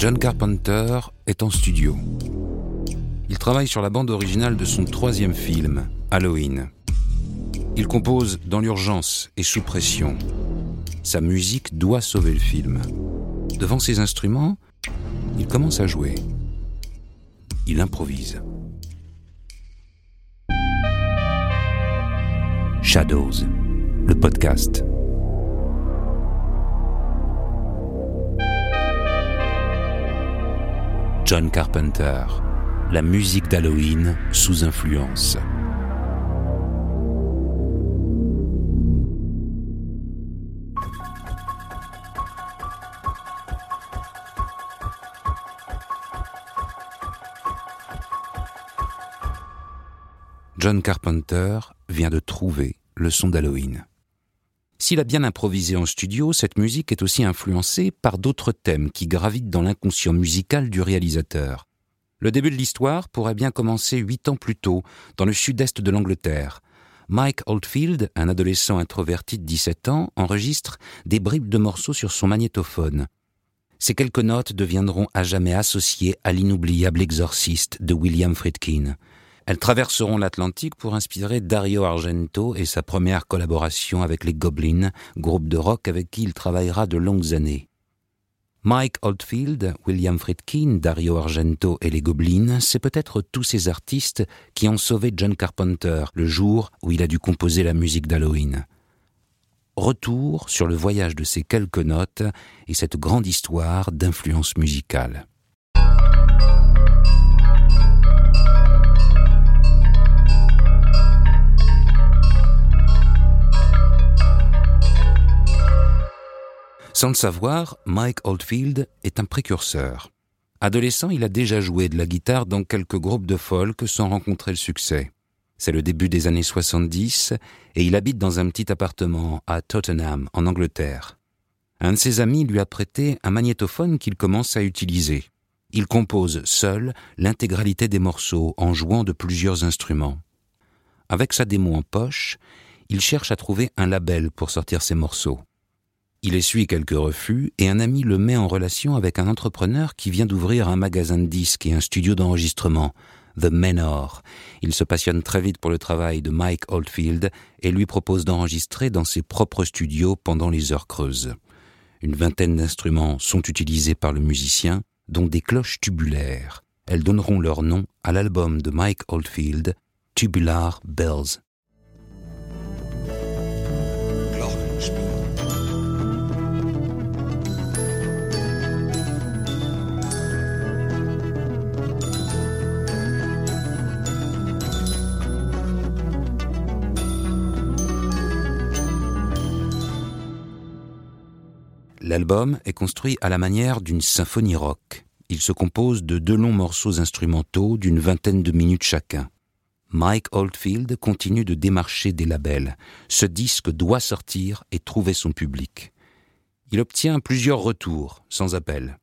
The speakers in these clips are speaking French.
John Carpenter est en studio. Il travaille sur la bande originale de son troisième film, Halloween. Il compose dans l'urgence et sous pression. Sa musique doit sauver le film. Devant ses instruments, il commence à jouer. Il improvise. Shadows, le podcast. John Carpenter, la musique d'Halloween sous influence. John Carpenter vient de trouver le son d'Halloween. S'il a bien improvisé en studio, cette musique est aussi influencée par d'autres thèmes qui gravitent dans l'inconscient musical du réalisateur. Le début de l'histoire pourrait bien commencer huit ans plus tôt, dans le sud-est de l'Angleterre. Mike Oldfield, un adolescent introverti de 17 ans, enregistre des bribes de morceaux sur son magnétophone. Ces quelques notes deviendront à jamais associées à l'inoubliable exorciste de William Friedkin. Elles traverseront l'Atlantique pour inspirer Dario Argento et sa première collaboration avec les Goblins, groupe de rock avec qui il travaillera de longues années. Mike Oldfield, William Friedkin, Dario Argento et les Goblins, c'est peut-être tous ces artistes qui ont sauvé John Carpenter le jour où il a dû composer la musique d'Halloween. Retour sur le voyage de ces quelques notes et cette grande histoire d'influence musicale. Sans le savoir, Mike Oldfield est un précurseur. Adolescent, il a déjà joué de la guitare dans quelques groupes de folk sans rencontrer le succès. C'est le début des années 70 et il habite dans un petit appartement à Tottenham, en Angleterre. Un de ses amis lui a prêté un magnétophone qu'il commence à utiliser. Il compose seul l'intégralité des morceaux en jouant de plusieurs instruments. Avec sa démo en poche, il cherche à trouver un label pour sortir ses morceaux. Il essuie quelques refus et un ami le met en relation avec un entrepreneur qui vient d'ouvrir un magasin de disques et un studio d'enregistrement, The Manor. Il se passionne très vite pour le travail de Mike Oldfield et lui propose d'enregistrer dans ses propres studios pendant les heures creuses. Une vingtaine d'instruments sont utilisés par le musicien, dont des cloches tubulaires. Elles donneront leur nom à l'album de Mike Oldfield, Tubular Bells. L'album est construit à la manière d'une symphonie rock. Il se compose de deux longs morceaux instrumentaux d'une vingtaine de minutes chacun. Mike Oldfield continue de démarcher des labels. Ce disque doit sortir et trouver son public. Il obtient plusieurs retours, sans appel.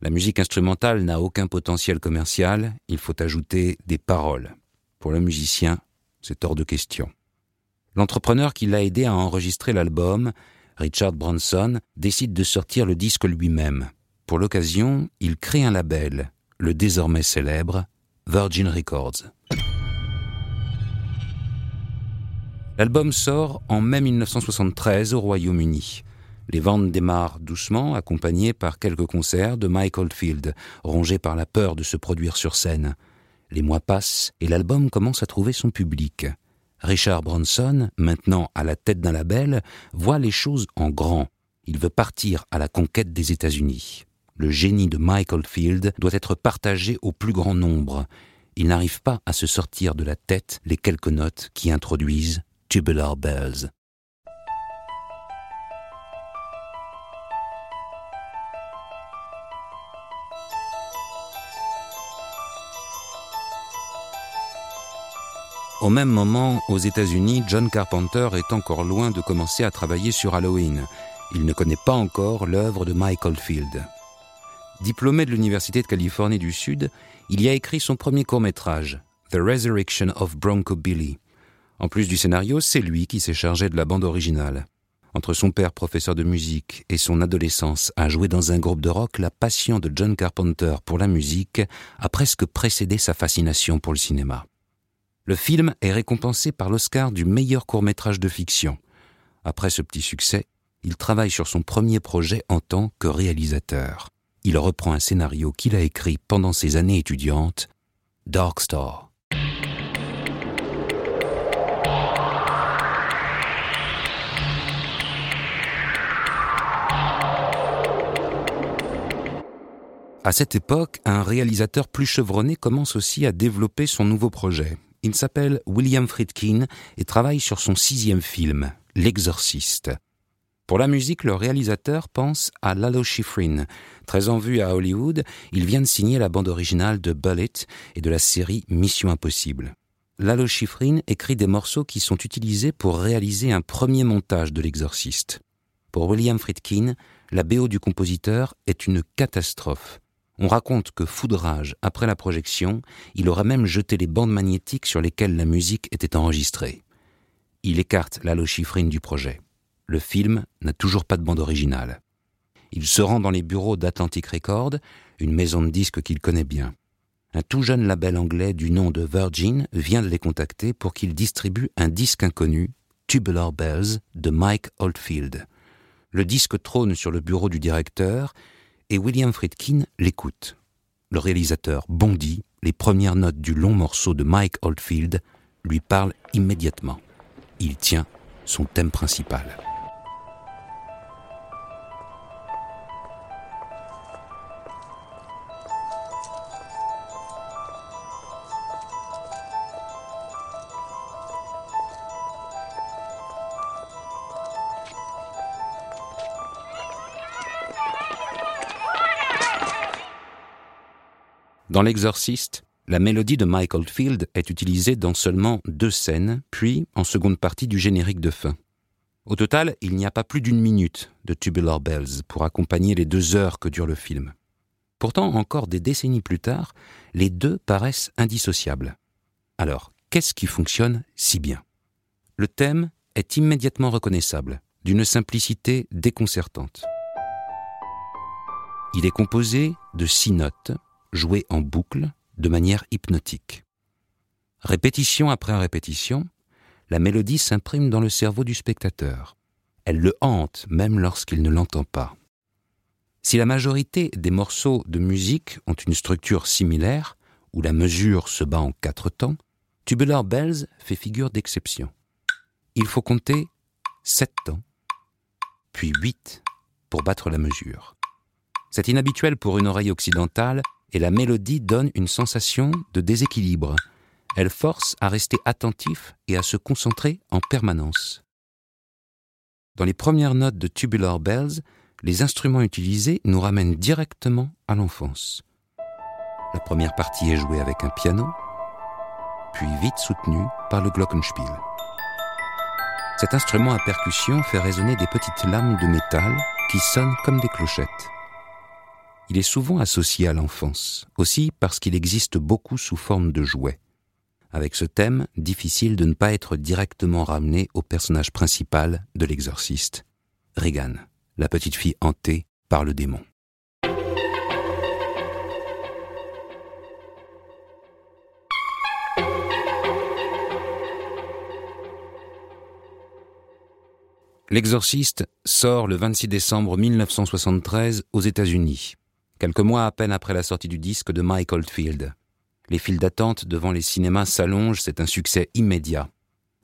La musique instrumentale n'a aucun potentiel commercial, il faut ajouter des paroles. Pour le musicien, c'est hors de question. L'entrepreneur qui l'a aidé à enregistrer l'album Richard Branson décide de sortir le disque lui-même. Pour l'occasion, il crée un label, le désormais célèbre Virgin Records. L'album sort en mai 1973 au Royaume-Uni. Les ventes démarrent doucement, accompagnées par quelques concerts de Michael Field, rongés par la peur de se produire sur scène. Les mois passent et l'album commence à trouver son public. Richard Bronson, maintenant à la tête d'un label, voit les choses en grand. Il veut partir à la conquête des États-Unis. Le génie de Michael Field doit être partagé au plus grand nombre. Il n'arrive pas à se sortir de la tête les quelques notes qui introduisent Tubular Bells. Au même moment, aux États-Unis, John Carpenter est encore loin de commencer à travailler sur Halloween. Il ne connaît pas encore l'œuvre de Michael Field. Diplômé de l'Université de Californie du Sud, il y a écrit son premier court-métrage, The Resurrection of Bronco Billy. En plus du scénario, c'est lui qui s'est chargé de la bande originale. Entre son père professeur de musique et son adolescence à jouer dans un groupe de rock, la passion de John Carpenter pour la musique a presque précédé sa fascination pour le cinéma. Le film est récompensé par l'Oscar du meilleur court-métrage de fiction. Après ce petit succès, il travaille sur son premier projet en tant que réalisateur. Il reprend un scénario qu'il a écrit pendant ses années étudiantes, Dark Star. À cette époque, un réalisateur plus chevronné commence aussi à développer son nouveau projet. Il s'appelle William Friedkin et travaille sur son sixième film, L'Exorciste. Pour la musique, le réalisateur pense à Lalo Schifrin. Très en vue à Hollywood, il vient de signer la bande originale de Bullet et de la série Mission Impossible. Lalo Schifrin écrit des morceaux qui sont utilisés pour réaliser un premier montage de l'exorciste. Pour William Friedkin, la BO du compositeur est une catastrophe. On raconte que foudrage après la projection, il aurait même jeté les bandes magnétiques sur lesquelles la musique était enregistrée. Il écarte Lalo Schifrin du projet. Le film n'a toujours pas de bande originale. Il se rend dans les bureaux d'Atlantic Records, une maison de disques qu'il connaît bien. Un tout jeune label anglais du nom de Virgin vient de les contacter pour qu'il distribue un disque inconnu, Tubular Bells, de Mike Oldfield. Le disque trône sur le bureau du directeur et William Friedkin l'écoute. Le réalisateur bondit, les premières notes du long morceau de Mike Oldfield lui parlent immédiatement. Il tient son thème principal. Dans L'Exorciste, la mélodie de Michael Field est utilisée dans seulement deux scènes, puis en seconde partie du générique de fin. Au total, il n'y a pas plus d'une minute de Tubular Bells pour accompagner les deux heures que dure le film. Pourtant, encore des décennies plus tard, les deux paraissent indissociables. Alors, qu'est-ce qui fonctionne si bien? Le thème est immédiatement reconnaissable, d'une simplicité déconcertante. Il est composé de six notes jouée en boucle de manière hypnotique. Répétition après répétition, la mélodie s'imprime dans le cerveau du spectateur. Elle le hante même lorsqu'il ne l'entend pas. Si la majorité des morceaux de musique ont une structure similaire, où la mesure se bat en quatre temps, Tubular Bells fait figure d'exception. Il faut compter sept temps, puis huit pour battre la mesure. C'est inhabituel pour une oreille occidentale et la mélodie donne une sensation de déséquilibre. Elle force à rester attentif et à se concentrer en permanence. Dans les premières notes de Tubular Bells, les instruments utilisés nous ramènent directement à l'enfance. La première partie est jouée avec un piano, puis vite soutenue par le glockenspiel. Cet instrument à percussion fait résonner des petites lames de métal qui sonnent comme des clochettes il est souvent associé à l'enfance, aussi parce qu'il existe beaucoup sous forme de jouets. Avec ce thème, difficile de ne pas être directement ramené au personnage principal de l'exorciste, Regan, la petite fille hantée par le démon. L'Exorciste sort le 26 décembre 1973 aux États-Unis quelques mois à peine après la sortie du disque de Mike Oldfield. Les files d'attente devant les cinémas s'allongent, c'est un succès immédiat.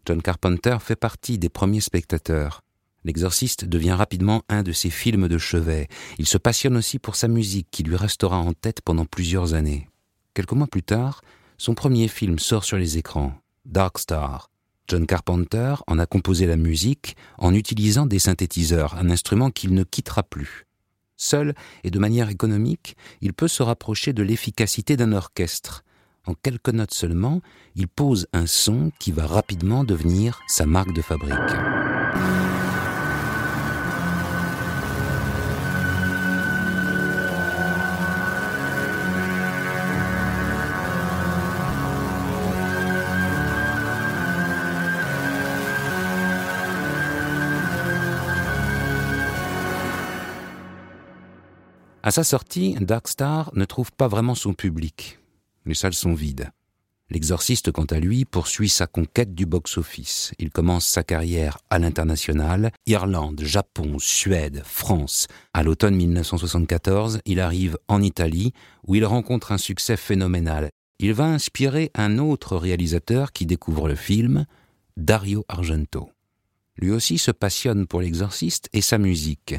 John Carpenter fait partie des premiers spectateurs. L'exorciste devient rapidement un de ses films de chevet. Il se passionne aussi pour sa musique qui lui restera en tête pendant plusieurs années. Quelques mois plus tard, son premier film sort sur les écrans, Dark Star. John Carpenter en a composé la musique en utilisant des synthétiseurs, un instrument qu'il ne quittera plus. Seul et de manière économique, il peut se rapprocher de l'efficacité d'un orchestre. En quelques notes seulement, il pose un son qui va rapidement devenir sa marque de fabrique. À sa sortie, Dark Star ne trouve pas vraiment son public. Les salles sont vides. L'exorciste, quant à lui, poursuit sa conquête du box-office. Il commence sa carrière à l'international, Irlande, Japon, Suède, France. À l'automne 1974, il arrive en Italie, où il rencontre un succès phénoménal. Il va inspirer un autre réalisateur qui découvre le film, Dario Argento. Lui aussi se passionne pour l'exorciste et sa musique.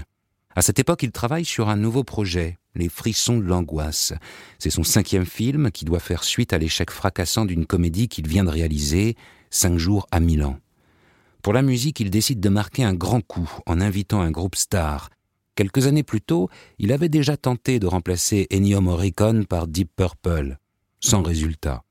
À cette époque, il travaille sur un nouveau projet, Les frissons de l'angoisse. C'est son cinquième film qui doit faire suite à l'échec fracassant d'une comédie qu'il vient de réaliser, Cinq jours à Milan. Pour la musique, il décide de marquer un grand coup en invitant un groupe star. Quelques années plus tôt, il avait déjà tenté de remplacer Ennio Morricone par Deep Purple, sans résultat.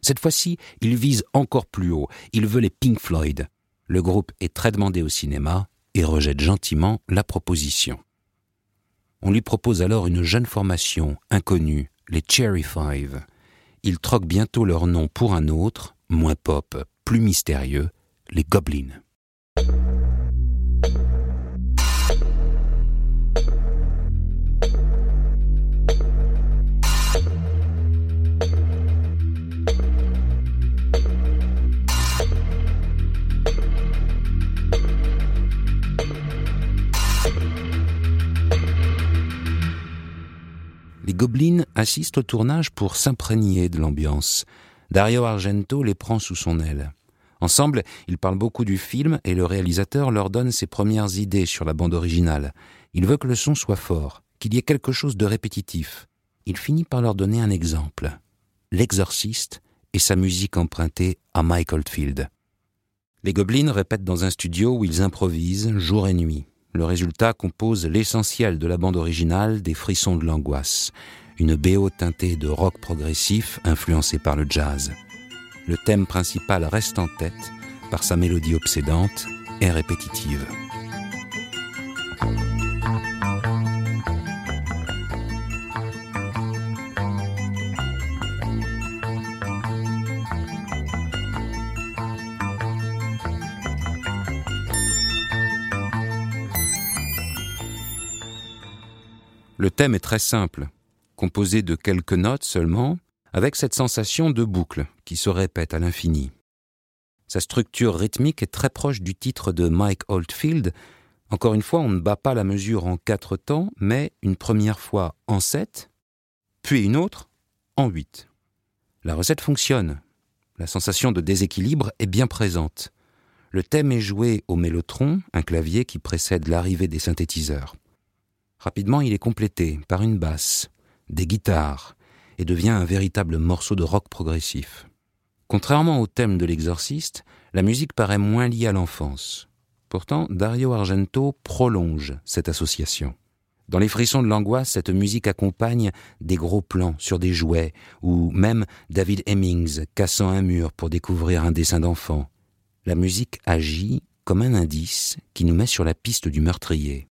Cette fois-ci, il vise encore plus haut, il veut les Pink Floyd. Le groupe est très demandé au cinéma et rejette gentiment la proposition. On lui propose alors une jeune formation inconnue, les Cherry Five. Ils troquent bientôt leur nom pour un autre, moins pop, plus mystérieux, les Goblins. Les Goblins assistent au tournage pour s'imprégner de l'ambiance. Dario Argento les prend sous son aile. Ensemble, ils parlent beaucoup du film et le réalisateur leur donne ses premières idées sur la bande originale. Il veut que le son soit fort, qu'il y ait quelque chose de répétitif. Il finit par leur donner un exemple. L'exorciste et sa musique empruntée à Mike Oldfield. Les Goblins répètent dans un studio où ils improvisent jour et nuit. Le résultat compose l'essentiel de la bande originale des Frissons de l'angoisse, une BO teintée de rock progressif influencé par le jazz. Le thème principal reste en tête par sa mélodie obsédante et répétitive. Le thème est très simple, composé de quelques notes seulement, avec cette sensation de boucle qui se répète à l'infini. Sa structure rythmique est très proche du titre de Mike Oldfield. Encore une fois, on ne bat pas la mesure en quatre temps, mais une première fois en sept, puis une autre en huit. La recette fonctionne. La sensation de déséquilibre est bien présente. Le thème est joué au mélotron, un clavier qui précède l'arrivée des synthétiseurs. Rapidement, il est complété par une basse, des guitares, et devient un véritable morceau de rock progressif. Contrairement au thème de l'exorciste, la musique paraît moins liée à l'enfance. Pourtant, Dario Argento prolonge cette association. Dans les frissons de l'angoisse, cette musique accompagne des gros plans sur des jouets, ou même David Hemmings cassant un mur pour découvrir un dessin d'enfant. La musique agit comme un indice qui nous met sur la piste du meurtrier.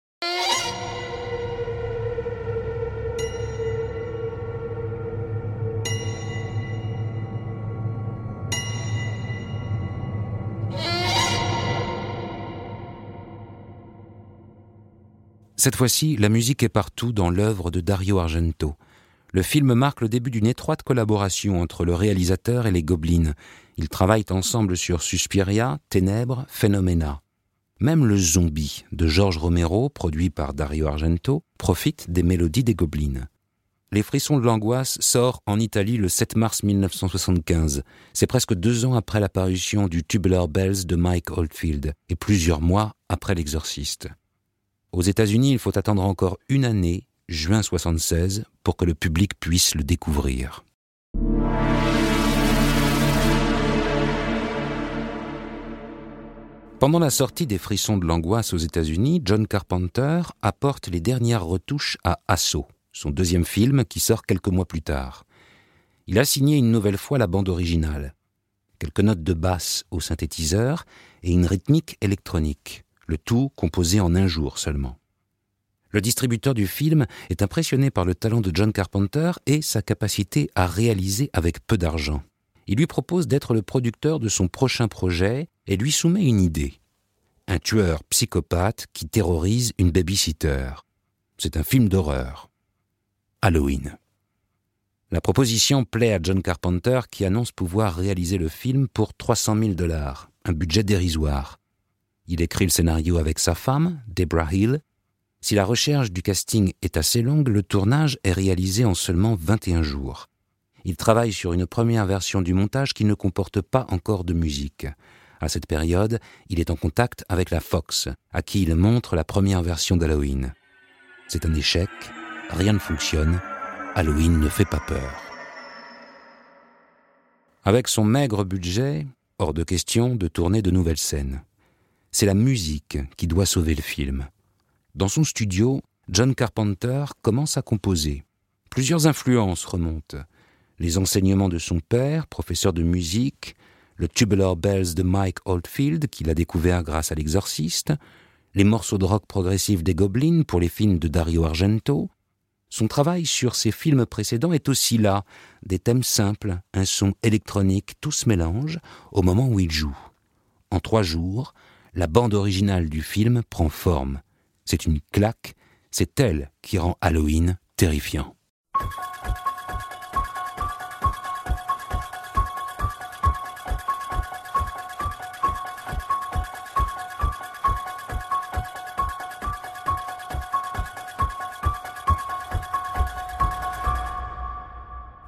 Cette fois-ci, la musique est partout dans l'œuvre de Dario Argento. Le film marque le début d'une étroite collaboration entre le réalisateur et les Gobelins. Ils travaillent ensemble sur Suspiria, Ténèbres, Phenomena. Même le zombie de George Romero, produit par Dario Argento, profite des mélodies des Gobelins. Les frissons de l'angoisse sort en Italie le 7 mars 1975. C'est presque deux ans après l'apparition du Tubular Bells de Mike Oldfield et plusieurs mois après l'exorciste. Aux États-Unis, il faut attendre encore une année, juin 76, pour que le public puisse le découvrir. Pendant la sortie des Frissons de l'angoisse aux États-Unis, John Carpenter apporte les dernières retouches à Assaut, son deuxième film qui sort quelques mois plus tard. Il a signé une nouvelle fois la bande originale. Quelques notes de basse au synthétiseur et une rythmique électronique le tout composé en un jour seulement. Le distributeur du film est impressionné par le talent de John Carpenter et sa capacité à réaliser avec peu d'argent. Il lui propose d'être le producteur de son prochain projet et lui soumet une idée. Un tueur psychopathe qui terrorise une babysitter. C'est un film d'horreur. Halloween. La proposition plaît à John Carpenter qui annonce pouvoir réaliser le film pour 300 000 dollars, un budget dérisoire. Il écrit le scénario avec sa femme, Deborah Hill. Si la recherche du casting est assez longue, le tournage est réalisé en seulement 21 jours. Il travaille sur une première version du montage qui ne comporte pas encore de musique. À cette période, il est en contact avec la Fox, à qui il montre la première version d'Halloween. C'est un échec, rien ne fonctionne, Halloween ne fait pas peur. Avec son maigre budget, hors de question de tourner de nouvelles scènes. C'est la musique qui doit sauver le film. Dans son studio, John Carpenter commence à composer. Plusieurs influences remontent. Les enseignements de son père, professeur de musique, le Tubular Bells de Mike Oldfield, qu'il a découvert grâce à l'exorciste, les morceaux de rock progressif des Goblins pour les films de Dario Argento, son travail sur ses films précédents est aussi là, des thèmes simples, un son électronique, tout se mélange au moment où il joue. En trois jours, la bande originale du film prend forme. C'est une claque, c'est elle qui rend Halloween terrifiant.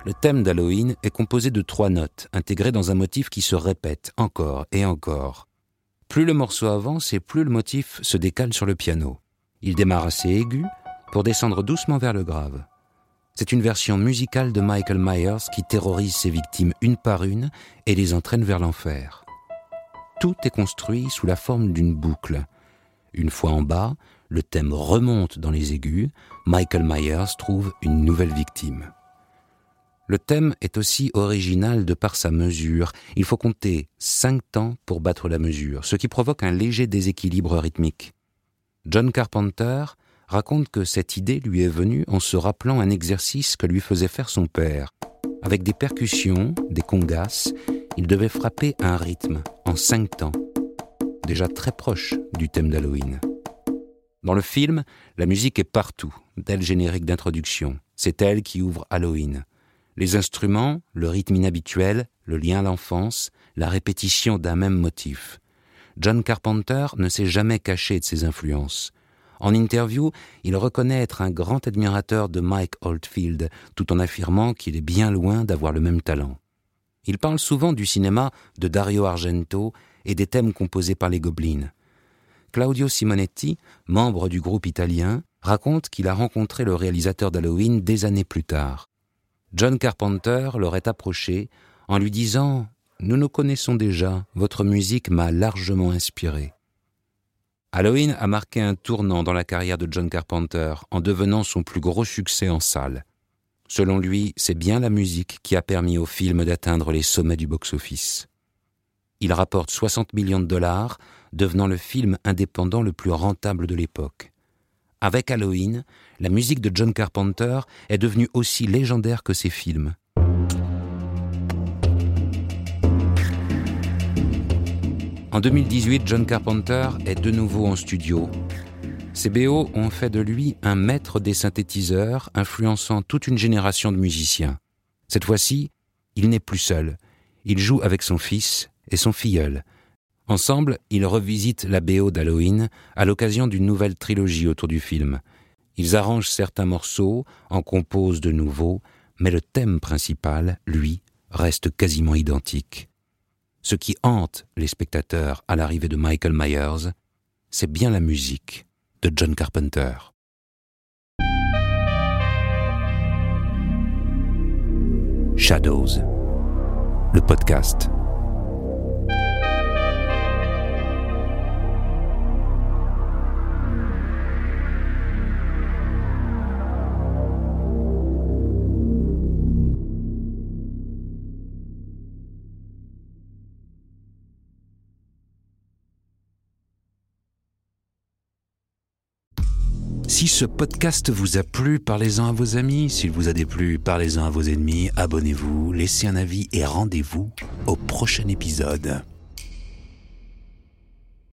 Le thème d'Halloween est composé de trois notes, intégrées dans un motif qui se répète encore et encore. Plus le morceau avance et plus le motif se décale sur le piano. Il démarre assez aigu pour descendre doucement vers le grave. C'est une version musicale de Michael Myers qui terrorise ses victimes une par une et les entraîne vers l'enfer. Tout est construit sous la forme d'une boucle. Une fois en bas, le thème remonte dans les aigus, Michael Myers trouve une nouvelle victime. Le thème est aussi original de par sa mesure. Il faut compter cinq temps pour battre la mesure, ce qui provoque un léger déséquilibre rythmique. John Carpenter raconte que cette idée lui est venue en se rappelant un exercice que lui faisait faire son père. Avec des percussions, des congas, il devait frapper un rythme en cinq temps, déjà très proche du thème d'Halloween. Dans le film, la musique est partout, dès le générique d'introduction. C'est elle qui ouvre Halloween. Les instruments, le rythme inhabituel, le lien à l'enfance, la répétition d'un même motif. John Carpenter ne s'est jamais caché de ses influences. En interview, il reconnaît être un grand admirateur de Mike Oldfield, tout en affirmant qu'il est bien loin d'avoir le même talent. Il parle souvent du cinéma de Dario Argento et des thèmes composés par les Goblins. Claudio Simonetti, membre du groupe italien, raconte qu'il a rencontré le réalisateur d'Halloween des années plus tard. John Carpenter l'aurait approché en lui disant Nous nous connaissons déjà, votre musique m'a largement inspiré. Halloween a marqué un tournant dans la carrière de John Carpenter en devenant son plus gros succès en salle. Selon lui, c'est bien la musique qui a permis au film d'atteindre les sommets du box-office. Il rapporte 60 millions de dollars, devenant le film indépendant le plus rentable de l'époque. Avec Halloween, la musique de John Carpenter est devenue aussi légendaire que ses films. En 2018, John Carpenter est de nouveau en studio. Ses BO ont fait de lui un maître des synthétiseurs, influençant toute une génération de musiciens. Cette fois-ci, il n'est plus seul. Il joue avec son fils et son filleul, Ensemble, ils revisitent la BO d'Halloween à l'occasion d'une nouvelle trilogie autour du film. Ils arrangent certains morceaux, en composent de nouveaux, mais le thème principal, lui, reste quasiment identique. Ce qui hante les spectateurs à l'arrivée de Michael Myers, c'est bien la musique de John Carpenter. Shadows, le podcast. Si ce podcast vous a plu, parlez-en à vos amis. S'il vous a déplu, parlez-en à vos ennemis. Abonnez-vous, laissez un avis et rendez-vous au prochain épisode.